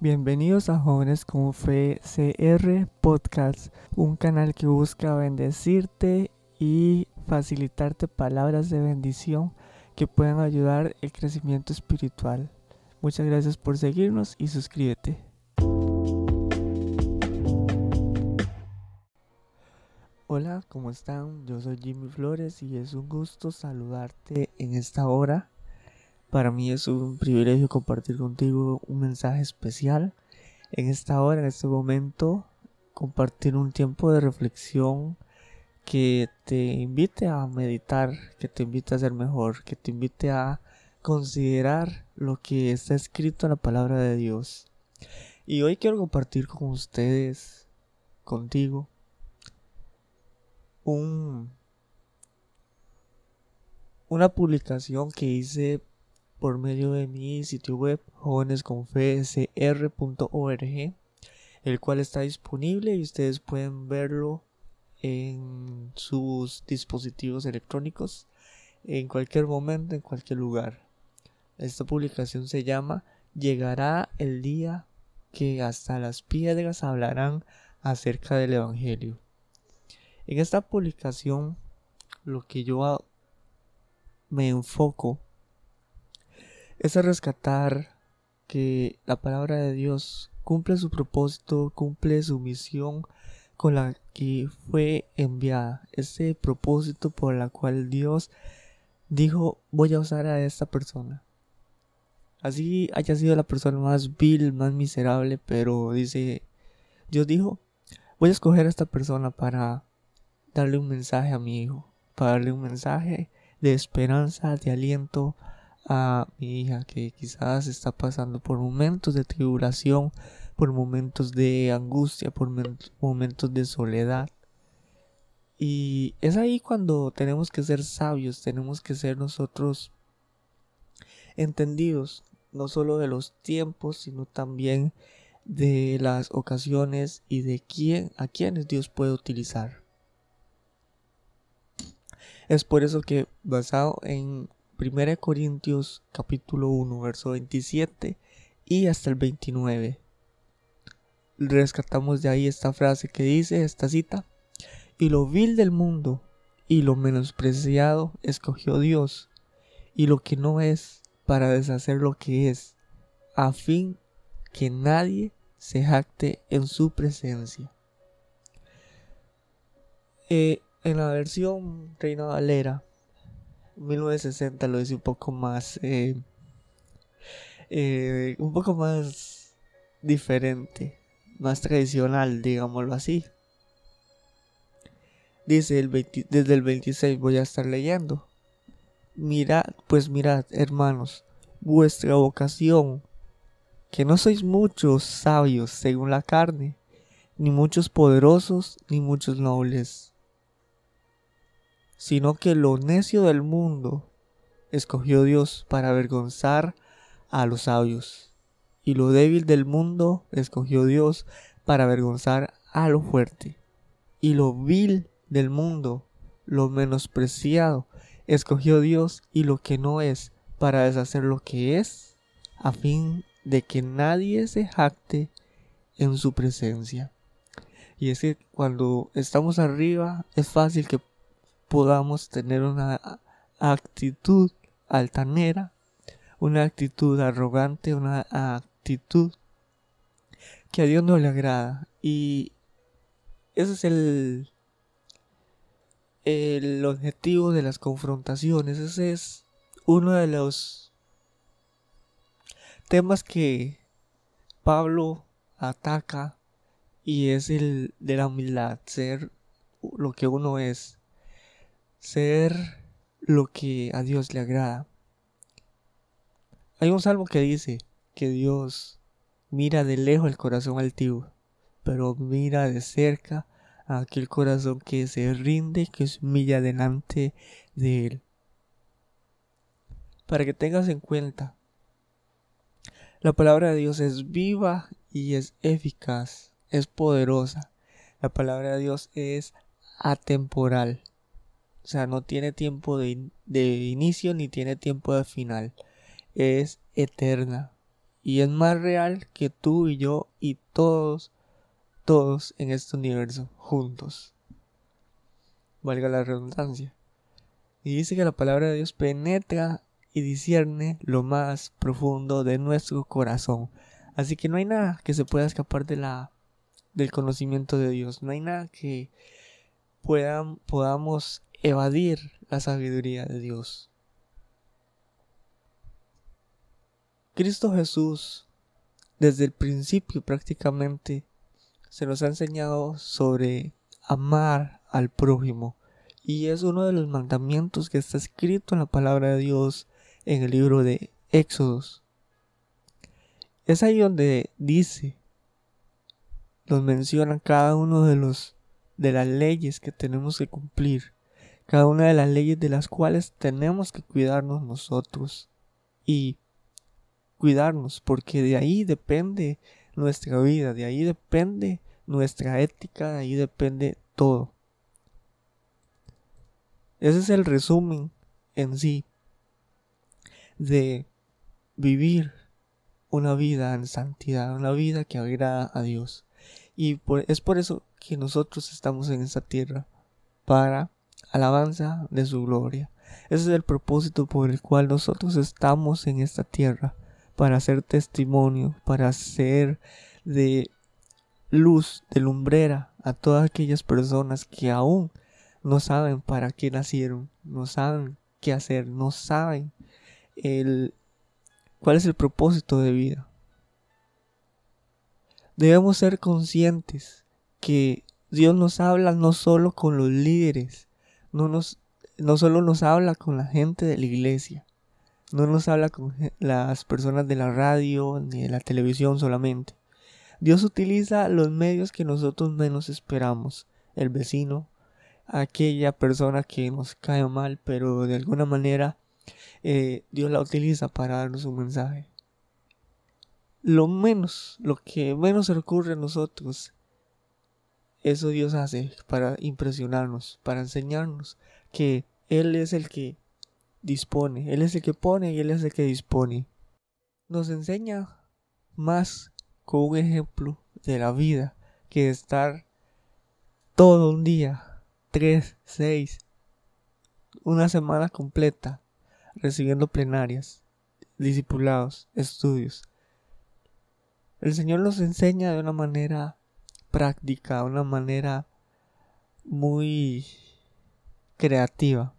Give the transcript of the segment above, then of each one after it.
Bienvenidos a Jóvenes con Fe CR Podcast, un canal que busca bendecirte y facilitarte palabras de bendición que puedan ayudar el crecimiento espiritual. Muchas gracias por seguirnos y suscríbete. Hola, ¿cómo están? Yo soy Jimmy Flores y es un gusto saludarte en esta hora para mí es un privilegio compartir contigo un mensaje especial. En esta hora, en este momento, compartir un tiempo de reflexión que te invite a meditar, que te invite a ser mejor, que te invite a considerar lo que está escrito en la palabra de Dios. Y hoy quiero compartir con ustedes, contigo, un, una publicación que hice por medio de mi sitio web jóvenesconfesr.org, el cual está disponible y ustedes pueden verlo en sus dispositivos electrónicos en cualquier momento, en cualquier lugar. Esta publicación se llama Llegará el día que hasta las piedras hablarán acerca del Evangelio. En esta publicación lo que yo me enfoco es a rescatar que la palabra de Dios cumple su propósito, cumple su misión con la que fue enviada. Ese propósito por la cual Dios dijo voy a usar a esta persona. Así haya sido la persona más vil, más miserable, pero dice, Dios dijo, voy a escoger a esta persona para darle un mensaje a mi hijo, para darle un mensaje de esperanza, de aliento, a mi hija que quizás está pasando por momentos de tribulación, por momentos de angustia, por momentos de soledad. Y es ahí cuando tenemos que ser sabios, tenemos que ser nosotros entendidos, no solo de los tiempos, sino también de las ocasiones y de quién, a quienes Dios puede utilizar. Es por eso que basado en 1 Corintios capítulo 1, verso 27 y hasta el 29. Rescatamos de ahí esta frase que dice, esta cita, y lo vil del mundo y lo menospreciado escogió Dios, y lo que no es para deshacer lo que es, a fin que nadie se jacte en su presencia. Eh, en la versión Reina Valera 1960 lo dice un poco más. Eh, eh, un poco más diferente. Más tradicional, digámoslo así. Dice el desde el 26 voy a estar leyendo. Mirad, pues mirad, hermanos, vuestra vocación, que no sois muchos sabios según la carne, ni muchos poderosos, ni muchos nobles sino que lo necio del mundo escogió Dios para avergonzar a los sabios, y lo débil del mundo escogió Dios para avergonzar a lo fuerte, y lo vil del mundo, lo menospreciado, escogió Dios y lo que no es, para deshacer lo que es, a fin de que nadie se jacte en su presencia. Y es que cuando estamos arriba es fácil que podamos tener una actitud altanera, una actitud arrogante, una actitud que a Dios no le agrada. Y ese es el, el objetivo de las confrontaciones. Ese es uno de los temas que Pablo ataca y es el de la humildad, ser lo que uno es ser lo que a Dios le agrada. Hay un salmo que dice que Dios mira de lejos el corazón altivo, pero mira de cerca aquel corazón que se rinde, que se humilla delante de Él. Para que tengas en cuenta, la palabra de Dios es viva y es eficaz, es poderosa. La palabra de Dios es atemporal. O sea, no tiene tiempo de, inicio ni tiene tiempo de final. Es eterna. y es más real que tú y yo y todos, todos en este universo juntos. Valga la redundancia. Y dice que la palabra de Dios penetra y discierne lo más profundo de nuestro corazón. Así que no hay nada que se pueda escapar de la del conocimiento de Dios. No hay nada que puedan, podamos evadir la sabiduría de Dios. Cristo Jesús, desde el principio prácticamente, se nos ha enseñado sobre amar al prójimo. Y es uno de los mandamientos que está escrito en la palabra de Dios en el libro de Éxodos. Es ahí donde dice, nos menciona cada uno de los de las leyes que tenemos que cumplir, cada una de las leyes de las cuales tenemos que cuidarnos nosotros y cuidarnos, porque de ahí depende nuestra vida, de ahí depende nuestra ética, de ahí depende todo. Ese es el resumen en sí de vivir una vida en santidad, una vida que agrada a Dios. Y es por eso que nosotros estamos en esta tierra, para alabanza de su gloria. Ese es el propósito por el cual nosotros estamos en esta tierra, para hacer testimonio, para ser de luz, de lumbrera a todas aquellas personas que aún no saben para qué nacieron, no saben qué hacer, no saben el cuál es el propósito de vida. Debemos ser conscientes que Dios nos habla no solo con los líderes, no nos no solo nos habla con la gente de la iglesia, no nos habla con las personas de la radio ni de la televisión solamente. Dios utiliza los medios que nosotros menos esperamos, el vecino, aquella persona que nos cae mal, pero de alguna manera eh, Dios la utiliza para darnos un mensaje. Lo menos, lo que menos ocurre a nosotros, eso Dios hace para impresionarnos, para enseñarnos que Él es el que dispone, Él es el que pone y Él es el que dispone. Nos enseña más con un ejemplo de la vida que estar todo un día, tres, seis, una semana completa recibiendo plenarias, discipulados, estudios. El Señor nos enseña de una manera práctica, una manera muy creativa.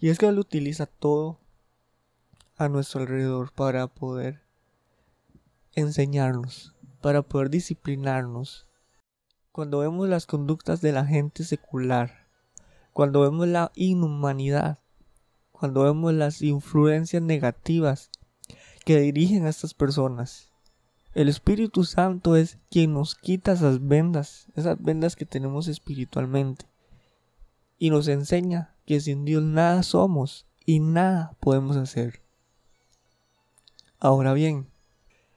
Y es que Él utiliza todo a nuestro alrededor para poder enseñarnos, para poder disciplinarnos. Cuando vemos las conductas de la gente secular, cuando vemos la inhumanidad cuando vemos las influencias negativas que dirigen a estas personas. El Espíritu Santo es quien nos quita esas vendas, esas vendas que tenemos espiritualmente, y nos enseña que sin Dios nada somos y nada podemos hacer. Ahora bien,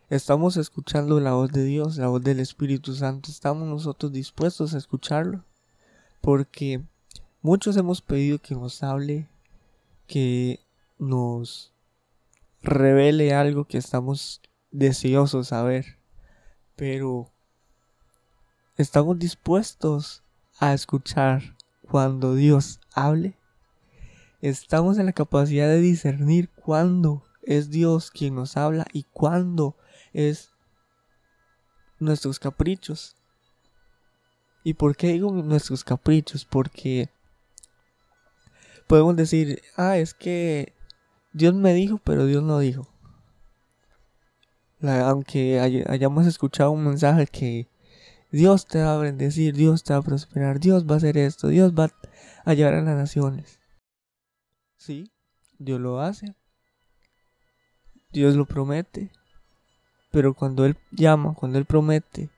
estamos escuchando la voz de Dios, la voz del Espíritu Santo, estamos nosotros dispuestos a escucharlo, porque muchos hemos pedido que nos hable que nos revele algo que estamos deseosos saber. Pero ¿estamos dispuestos a escuchar cuando Dios hable? ¿Estamos en la capacidad de discernir cuándo es Dios quien nos habla y cuándo es nuestros caprichos? ¿Y por qué digo nuestros caprichos? Porque podemos decir, ah, es que Dios me dijo, pero Dios no dijo. Aunque hayamos escuchado un mensaje que Dios te va a bendecir, Dios te va a prosperar, Dios va a hacer esto, Dios va a llevar a las naciones. Sí, Dios lo hace. Dios lo promete. Pero cuando Él llama, cuando Él promete,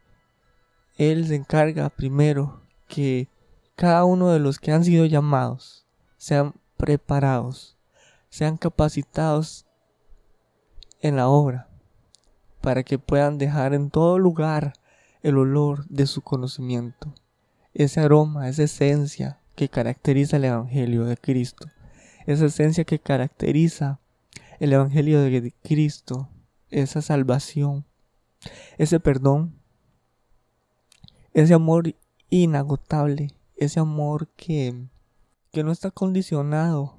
Él se encarga primero que cada uno de los que han sido llamados sean preparados, sean capacitados en la obra, para que puedan dejar en todo lugar el olor de su conocimiento, ese aroma, esa esencia que caracteriza el Evangelio de Cristo, esa esencia que caracteriza el Evangelio de Cristo esa salvación, ese perdón, ese amor inagotable, ese amor que, que no está condicionado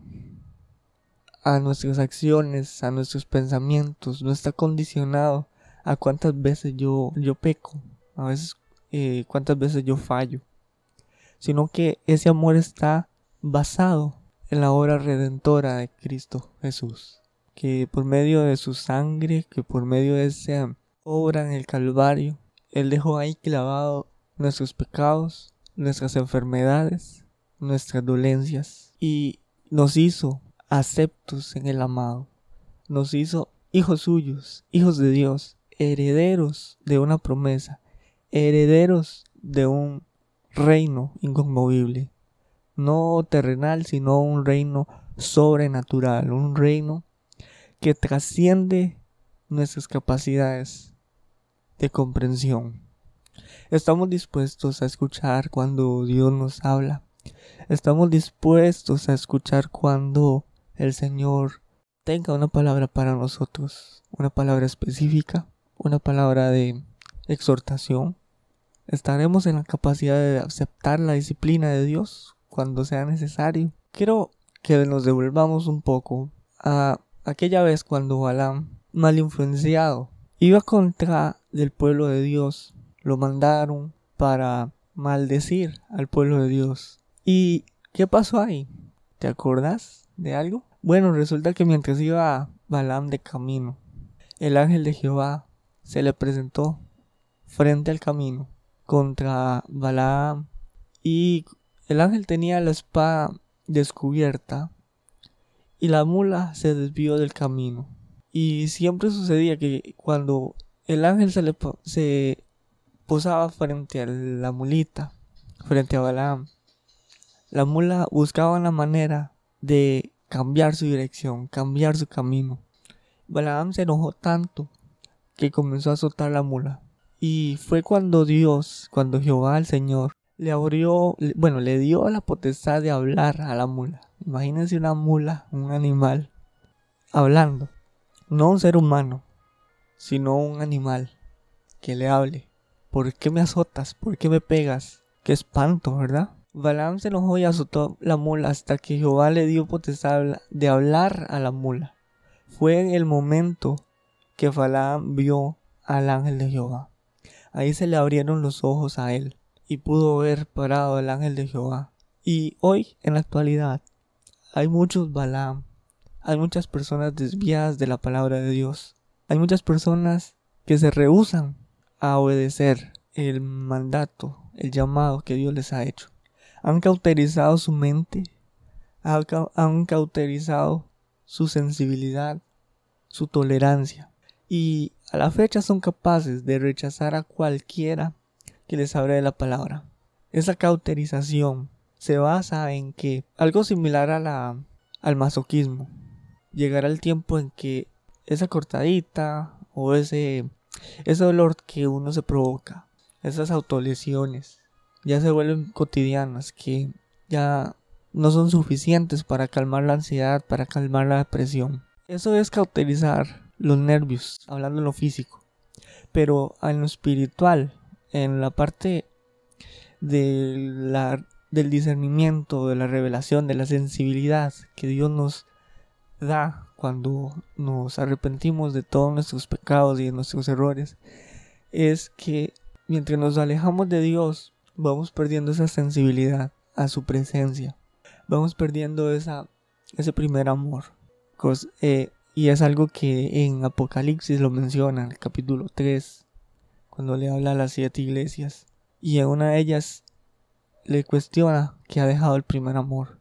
a nuestras acciones, a nuestros pensamientos, no está condicionado a cuántas veces yo, yo peco, a veces eh, cuántas veces yo fallo, sino que ese amor está basado en la obra redentora de Cristo Jesús, que por medio de su sangre, que por medio de esa obra en el Calvario, Él dejó ahí clavado nuestros pecados, nuestras enfermedades, nuestras dolencias y nos hizo aceptos en el amado, nos hizo hijos suyos, hijos de Dios, herederos de una promesa, herederos de un reino inconmovible, no terrenal, sino un reino sobrenatural, un reino que trasciende nuestras capacidades de comprensión. Estamos dispuestos a escuchar cuando Dios nos habla. Estamos dispuestos a escuchar cuando el Señor tenga una palabra para nosotros, una palabra específica, una palabra de exhortación. Estaremos en la capacidad de aceptar la disciplina de Dios cuando sea necesario. Quiero que nos devolvamos un poco a aquella vez cuando Balaam, mal influenciado, iba contra del pueblo de Dios. Lo mandaron para maldecir al pueblo de Dios. ¿Y qué pasó ahí? ¿Te acordás de algo? Bueno, resulta que mientras iba Balaam de camino, el ángel de Jehová se le presentó frente al camino contra Balaam y el ángel tenía la espada descubierta y la mula se desvió del camino. Y siempre sucedía que cuando el ángel se, se posaba frente a la mulita, frente a Balaam, la mula buscaba una manera de cambiar su dirección, cambiar su camino. Balaam se enojó tanto que comenzó a azotar la mula. Y fue cuando Dios, cuando Jehová el Señor, le abrió, bueno, le dio la potestad de hablar a la mula. Imagínense una mula, un animal, hablando. No un ser humano, sino un animal que le hable. ¿Por qué me azotas? ¿Por qué me pegas? Qué espanto, ¿verdad? Balaam se enojó y azotó la mula hasta que Jehová le dio potestad de hablar a la mula. Fue en el momento que Balaam vio al ángel de Jehová. Ahí se le abrieron los ojos a él y pudo ver parado el ángel de Jehová. Y hoy, en la actualidad, hay muchos Balaam, hay muchas personas desviadas de la palabra de Dios, hay muchas personas que se rehusan a obedecer el mandato, el llamado que Dios les ha hecho. Han cauterizado su mente, han cauterizado su sensibilidad, su tolerancia, y a la fecha son capaces de rechazar a cualquiera que les hable de la palabra. Esa cauterización se basa en que algo similar a la, al masoquismo. Llegará el tiempo en que esa cortadita o ese, ese dolor que uno se provoca, esas autolesiones, ya se vuelven cotidianas, que ya no son suficientes para calmar la ansiedad, para calmar la depresión. Eso es cauterizar los nervios, hablando en lo físico. Pero en lo espiritual, en la parte de la, del discernimiento, de la revelación, de la sensibilidad que Dios nos da cuando nos arrepentimos de todos nuestros pecados y de nuestros errores, es que mientras nos alejamos de Dios, vamos perdiendo esa sensibilidad a su presencia. Vamos perdiendo esa, ese primer amor. Eh, y es algo que en Apocalipsis lo menciona, en el capítulo 3, cuando le habla a las siete iglesias. Y en una de ellas le cuestiona que ha dejado el primer amor.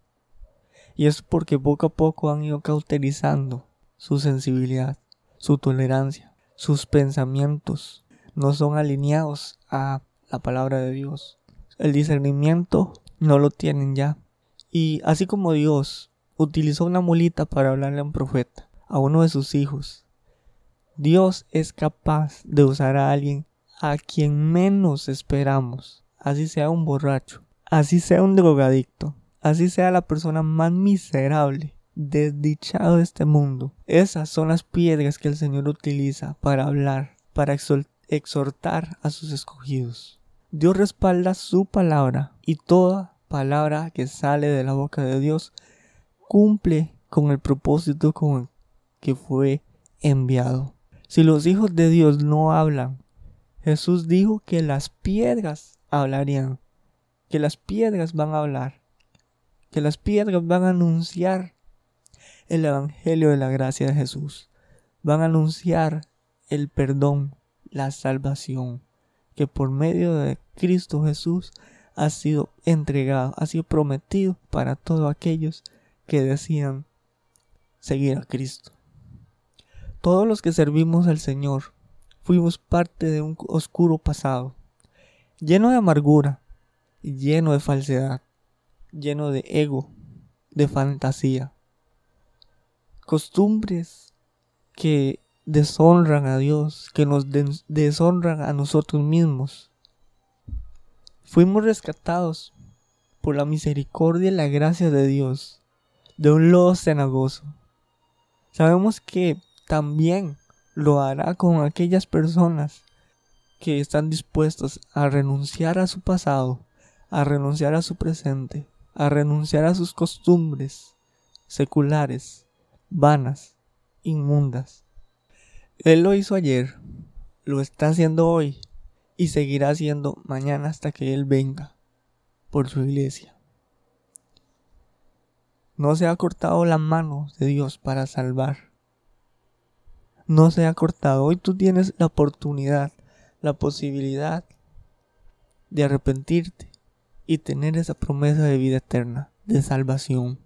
Y es porque poco a poco han ido cauterizando su sensibilidad, su tolerancia, sus pensamientos no son alineados a la palabra de Dios. El discernimiento no lo tienen ya. Y así como Dios utilizó una mulita para hablarle a un profeta, a uno de sus hijos, Dios es capaz de usar a alguien a quien menos esperamos, así sea un borracho, así sea un drogadicto, así sea la persona más miserable desdichado de este mundo. Esas son las piedras que el Señor utiliza para hablar, para exhortar a sus escogidos. Dios respalda su palabra y toda palabra que sale de la boca de Dios cumple con el propósito con el que fue enviado. Si los hijos de Dios no hablan, Jesús dijo que las piedras hablarían, que las piedras van a hablar, que las piedras van a anunciar el Evangelio de la gracia de Jesús, van a anunciar el perdón, la salvación, que por medio de Cristo Jesús ha sido entregado, ha sido prometido para todos aquellos que decían seguir a Cristo. Todos los que servimos al Señor fuimos parte de un oscuro pasado, lleno de amargura, lleno de falsedad, lleno de ego, de fantasía, costumbres que deshonran a Dios, que nos deshonran a nosotros mismos. Fuimos rescatados por la misericordia y la gracia de Dios de un lodo cenagoso. Sabemos que también lo hará con aquellas personas que están dispuestos a renunciar a su pasado, a renunciar a su presente, a renunciar a sus costumbres seculares, vanas, inmundas. Él lo hizo ayer, lo está haciendo hoy y seguirá haciendo mañana hasta que Él venga por su iglesia. No se ha cortado la mano de Dios para salvar. No se ha cortado. Hoy tú tienes la oportunidad, la posibilidad de arrepentirte y tener esa promesa de vida eterna, de salvación.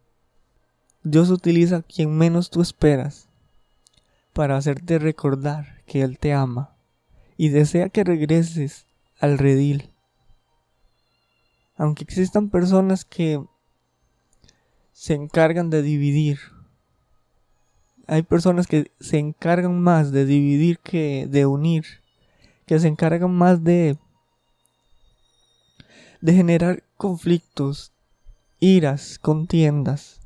Dios utiliza a quien menos tú esperas para hacerte recordar que Él te ama y desea que regreses al redil. Aunque existan personas que se encargan de dividir. Hay personas que se encargan más de dividir que de unir, que se encargan más de de generar conflictos, iras, contiendas.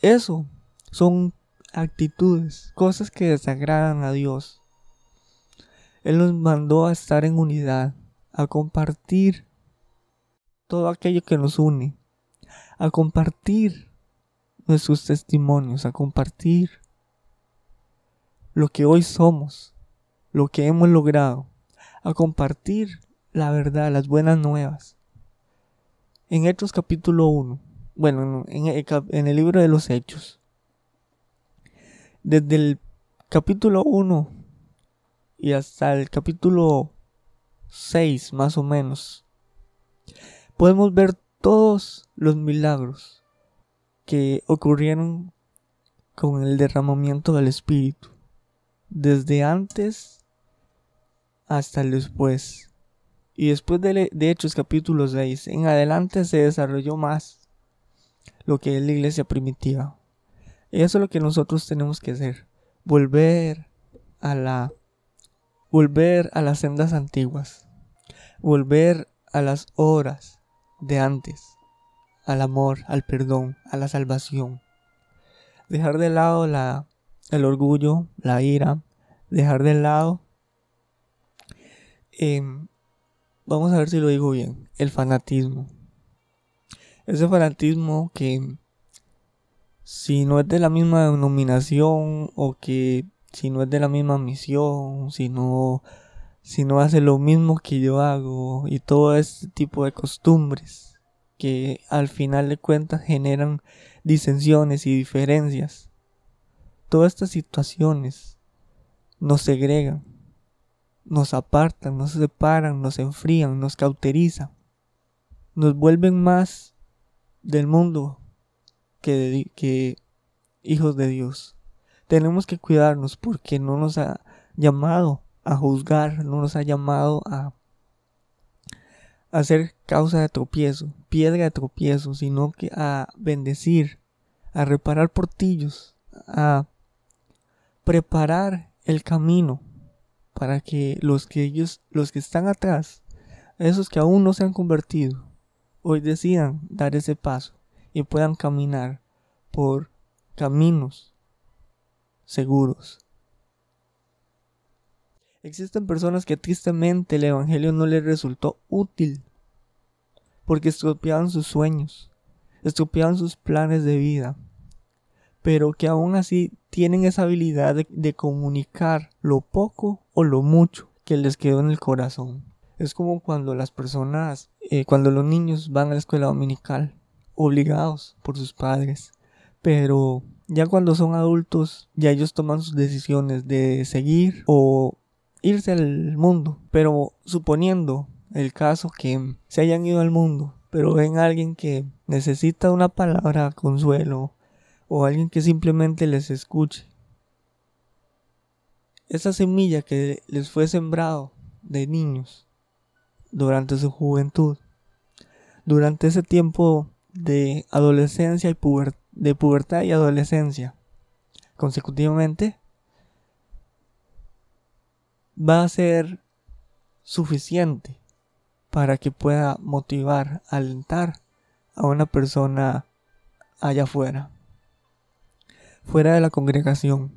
Eso son actitudes, cosas que desagradan a Dios. Él nos mandó a estar en unidad, a compartir todo aquello que nos une a compartir nuestros testimonios, a compartir lo que hoy somos, lo que hemos logrado, a compartir la verdad, las buenas nuevas. En Hechos capítulo 1, bueno, en el, libro de los Hechos, desde el capítulo 1 y hasta el capítulo 6 más o menos, podemos ver todos los milagros que ocurrieron con el derramamiento del Espíritu, desde antes hasta el después. Y después de, Hechos capítulo 6, en adelante se desarrolló más lo que es la iglesia primitiva. Y eso es lo que nosotros tenemos que hacer, volver a la volver a las sendas antiguas, volver a las horas de antes, al amor, al perdón, a la salvación. Dejar de lado la, el orgullo, la ira, dejar de lado, em, vamos a ver si lo digo bien, el fanatismo. Ese fanatismo que si no es de la misma denominación o que si no es de la misma misión, si no si no hace lo mismo que yo hago y todo este tipo de costumbres que al final de cuentas generan disensiones y diferencias. Todas estas situaciones nos segregan, nos apartan, nos separan, nos enfrían, nos cauterizan, nos vuelven más del mundo que, que hijos de Dios. Tenemos que cuidarnos porque no nos ha llamado a juzgar, no nos ha llamado a hacer causa de tropiezo, piedra de tropiezo, sino que a bendecir, a reparar portillos, a preparar el camino para que los que ellos, los que están atrás, esos que aún no se han convertido, hoy decidan dar ese paso y puedan caminar por caminos seguros. Existen personas que tristemente el Evangelio no les resultó útil porque estropeaban sus sueños, estropeaban sus planes de vida, pero que aún así tienen esa habilidad de, comunicar lo poco o lo mucho que les quedó en el corazón. Es como cuando las personas, eh, cuando los niños van a la escuela dominical, obligados por sus padres, pero ya cuando son adultos, ya ellos toman sus decisiones de seguir o irse al mundo. Pero suponiendo el caso que se hayan ido al mundo, pero ven a alguien que necesita una palabra consuelo o alguien que simplemente les escuche. Esa semilla que les fue sembrado de niños durante su juventud, durante ese tiempo de adolescencia y de pubertad y adolescencia, consecutivamente, va a ser suficiente para que pueda motivar, alentar a una persona allá afuera, fuera de la congregación,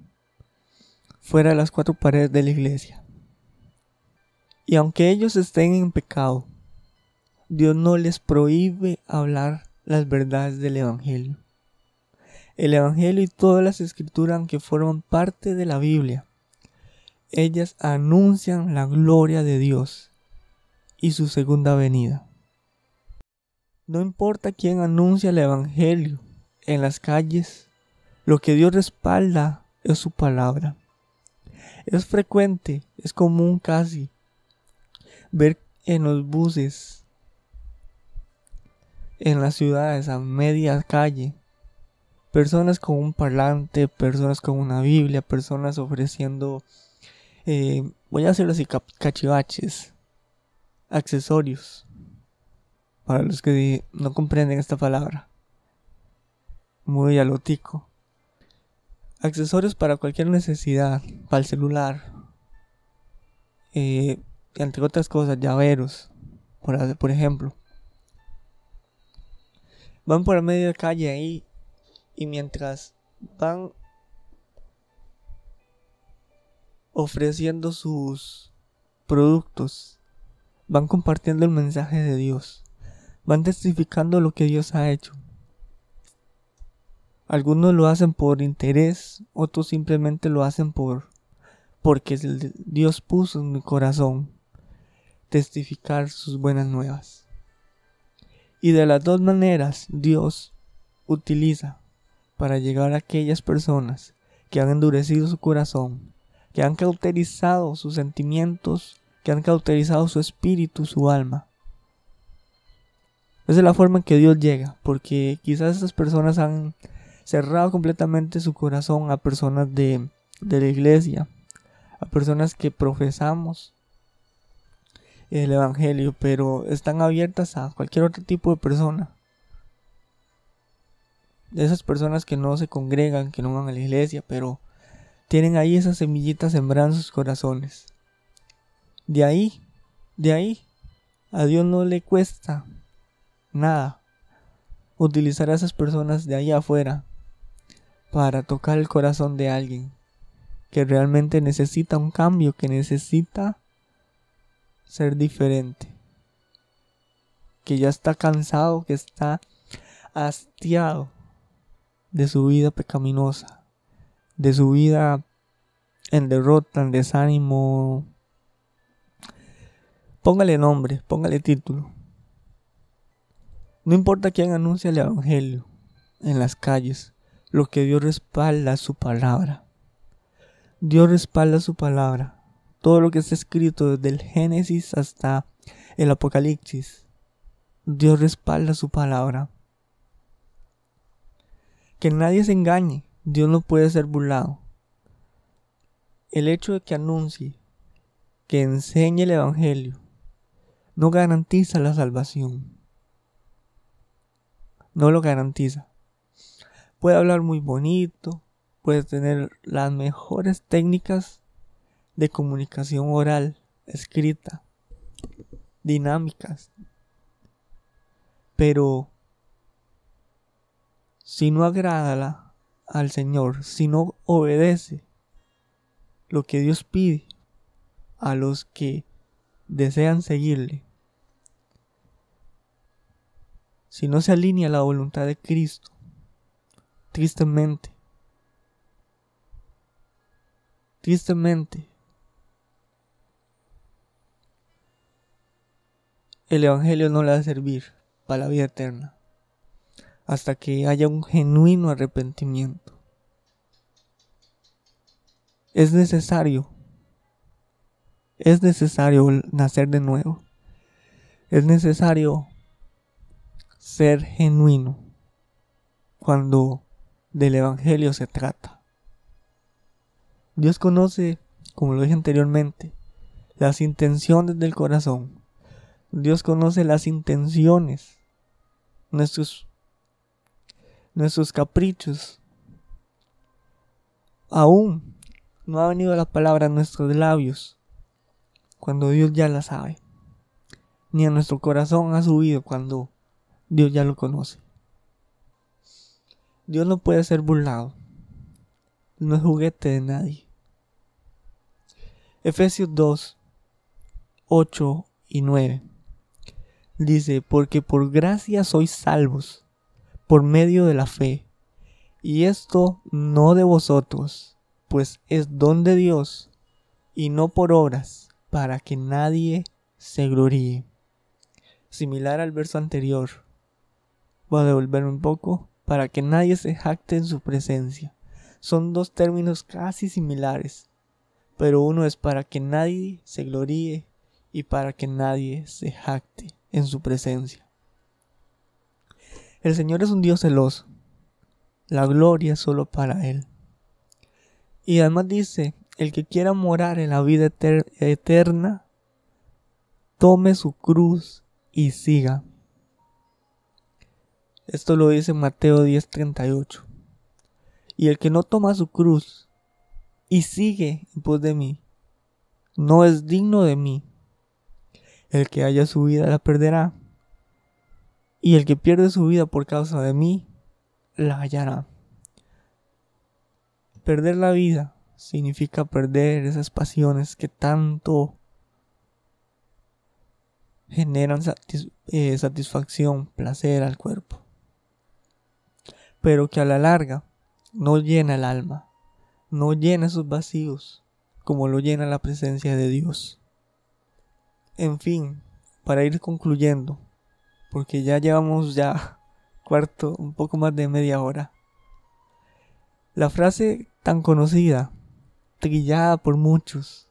fuera de las cuatro paredes de la iglesia. Y aunque ellos estén en pecado, Dios no les prohíbe hablar las verdades del Evangelio. El Evangelio y todas las escrituras que forman parte de la Biblia ellas anuncian la gloria de Dios y su segunda venida. No importa quién anuncia el Evangelio en las calles, lo que Dios respalda es su palabra. Es frecuente, es común casi, ver en los buses, en las ciudades a media calle, personas con un parlante, personas con una Biblia, personas ofreciendo eh, voy a hacer así cachivaches, accesorios, para los que no comprenden esta palabra. Muy alotico. Accesorios para cualquier necesidad, para el celular, eh, entre otras cosas, llaveros, por, por ejemplo. Van por la media calle ahí y mientras van ofreciendo sus productos, van compartiendo el mensaje de Dios, van testificando lo que Dios ha hecho. Algunos lo hacen por interés, otros simplemente lo hacen por porque Dios puso en mi corazón testificar sus buenas nuevas. Y de las dos maneras Dios utiliza para llegar a aquellas personas que han endurecido su corazón que han cauterizado sus sentimientos, que han cauterizado su espíritu, su alma. Esa es la forma en que Dios llega, porque quizás estas personas han cerrado completamente su corazón a personas de, de la iglesia, a personas que profesamos el Evangelio, pero están abiertas a cualquier otro tipo de persona. De esas personas que no se congregan, que no van a la iglesia, pero tienen ahí esas semillitas sembrando sus corazones. De ahí, de ahí, a Dios no le cuesta nada utilizar a esas personas de ahí afuera para tocar el corazón de alguien que realmente necesita un cambio, que necesita ser diferente, que ya está cansado, que está hastiado de su vida pecaminosa de su vida en derrota, en desánimo. Póngale nombre, póngale título. No importa quién anuncia el Evangelio en las calles, lo que Dios respalda es su palabra. Dios respalda su palabra. Todo lo que está escrito desde el Génesis hasta el Apocalipsis. Dios respalda su palabra. Que nadie se engañe. Dios no puede ser burlado. El hecho de que anuncie, que enseñe el Evangelio, no garantiza la salvación. No lo garantiza. Puede hablar muy bonito, puede tener las mejores técnicas de comunicación oral, escrita, dinámicas, pero si no agrada al Señor, si no obedece lo que Dios pide a los que desean seguirle, si no se alinea a la voluntad de Cristo, tristemente, tristemente, el Evangelio no le va a servir para la vida eterna hasta que haya un genuino arrepentimiento. Es necesario, es necesario nacer de nuevo. Es necesario ser genuino cuando del Evangelio se trata. Dios conoce, como lo dije anteriormente, las intenciones del corazón. Dios conoce las intenciones, nuestros nuestros caprichos. Aún no ha venido la palabra a nuestros labios cuando Dios ya la sabe. Ni a nuestro corazón ha subido cuando Dios ya lo conoce. Dios no puede ser burlado. No es juguete de nadie. Efesios 2, 8 y 9. Dice, porque por gracia sois salvos por medio de la fe. Y esto no de vosotros, pues es don de Dios, y no por obras, para que nadie se gloríe. Similar al verso anterior. Voy a devolverme un poco para que nadie se jacte en su presencia. Son dos términos casi similares, pero uno es para que nadie se gloríe y para que nadie se jacte en su presencia. El Señor es un Dios celoso. La gloria es solo para Él. Y además dice, el que quiera morar en la vida eterna, tome su cruz y siga. Esto lo dice Mateo 10:38. Y el que no toma su cruz y sigue en pos de mí, no es digno de mí. El que haya su vida la perderá y el que pierde su vida por causa de mí, la hallará. Perder la vida significa perder esas pasiones que tanto generan eh, satisfacción, placer al cuerpo, pero que a la larga no llena el alma, no llena esos vacíos como lo llena la presencia de Dios. En fin, para ir concluyendo, porque ya llevamos ya cuarto, un poco más de media hora. La frase tan conocida, trillada por muchos.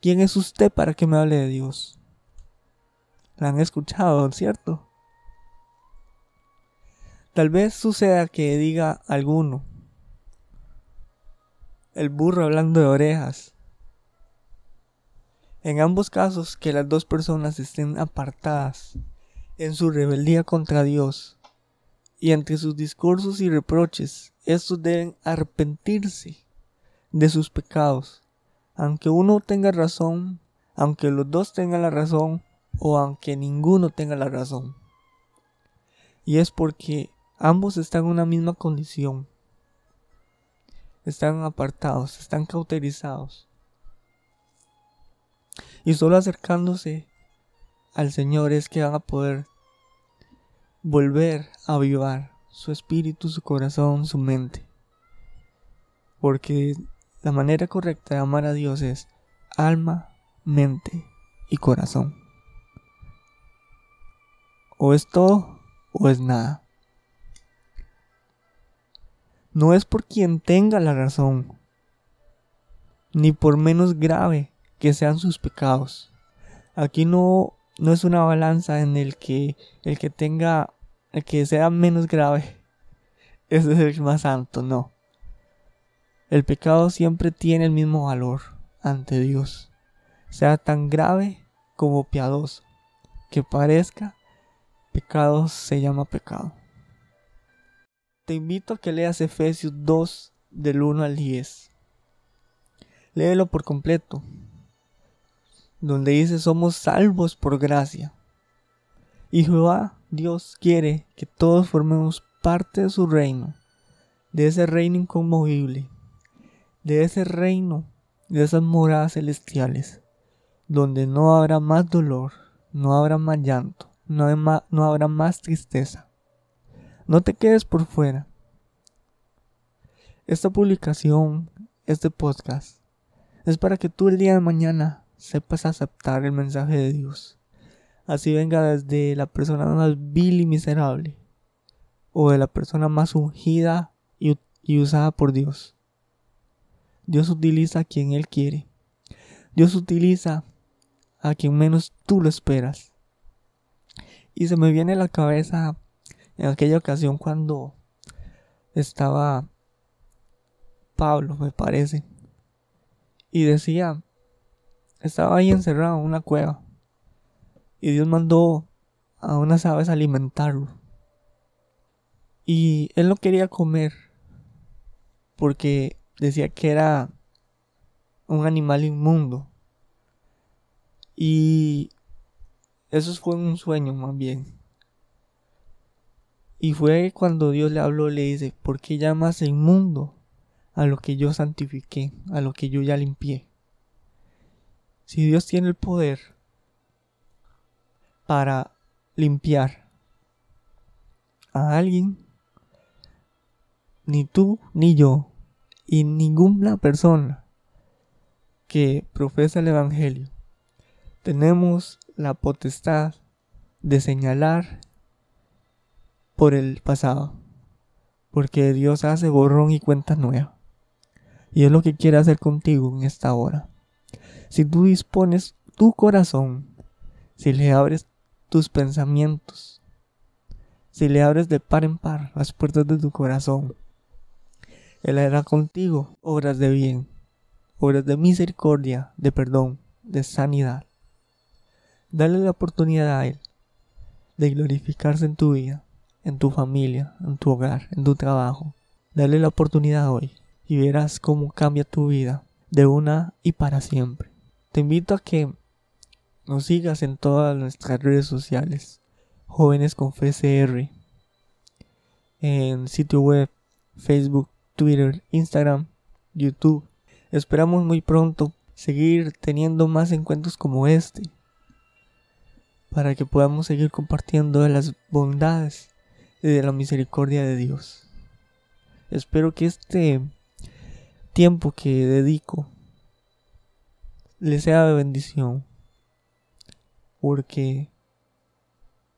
¿Quién es usted para que me hable de Dios? La han escuchado, ¿cierto? Tal vez suceda que diga alguno, el burro hablando de orejas. En ambos casos que las dos personas estén apartadas en su rebeldía contra Dios. Y entre sus discursos y reproches, estos deben arrepentirse de sus pecados, aunque uno tenga razón, aunque los dos tengan la razón, o aunque ninguno tenga la razón. Y es porque ambos están en una misma condición. Están apartados, están cauterizados. Y solo acercándose al Señor es que van a poder volver a avivar su espíritu, su corazón, su mente. Porque la manera correcta de amar a Dios es alma, mente y corazón. O es todo o es nada. No es por quien tenga la razón, ni por menos grave que sean sus pecados. Aquí no no es una balanza en el que el que tenga, el que sea menos grave, es el más santo, no. El pecado siempre tiene el mismo valor ante Dios, sea tan grave como piadoso, que parezca, pecado se llama pecado. Te invito a que leas Efesios 2 del 1 al 10. Léelo por completo, donde dice somos salvos por gracia. Y Jehová Dios quiere que todos formemos parte de su reino, de ese reino inconmovible, de ese reino, de esas moradas celestiales, donde no habrá más dolor, no habrá más llanto, no, no habrá más tristeza. No te quedes por fuera. Esta publicación, este podcast, es para que tú el día de mañana sepas aceptar el mensaje de Dios. Así venga desde la persona más vil y miserable o de la persona más ungida y, y usada por Dios. Dios utiliza a quien Él quiere. Dios utiliza a quien menos tú lo esperas. Y se me viene a la cabeza en aquella ocasión cuando estaba Pablo, me parece, y decía, estaba ahí encerrado en una cueva. Y Dios mandó a unas aves a alimentarlo. Y él no quería comer. Porque decía que era un animal inmundo. Y eso fue un sueño más bien. Y fue cuando Dios le habló, le dice, ¿por qué llamas inmundo a lo que yo santifiqué, a lo que yo ya limpié. Si Dios tiene el poder para limpiar a alguien, ni tú ni yo y ninguna persona que profesa el Evangelio tenemos la potestad de señalar por el pasado, porque Dios hace borrón y cuenta nueva. Y es lo que quiere hacer contigo en esta hora. Si tú dispones tu corazón, si le abres tus pensamientos, si le abres de par en par las puertas de tu corazón, Él hará contigo obras de bien, obras de misericordia, de perdón, de sanidad. Dale la oportunidad a Él de glorificarse en tu vida, en tu familia, en tu hogar, en tu trabajo. Dale la oportunidad hoy y verás cómo cambia tu vida de una y para siempre. Te invito a que nos sigas en todas nuestras redes sociales, jóvenes con FCR, en sitio web, Facebook, Twitter, Instagram, YouTube. Esperamos muy pronto seguir teniendo más encuentros como este para que podamos seguir compartiendo de las bondades y de la misericordia de Dios. Espero que este tiempo que dedico le sea de bendición. Porque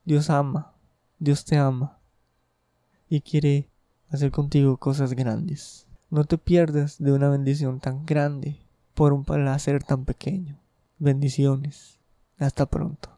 Dios ama, Dios te ama y quiere hacer contigo cosas grandes. No te pierdas de una bendición tan grande por un placer tan pequeño. Bendiciones. Hasta pronto.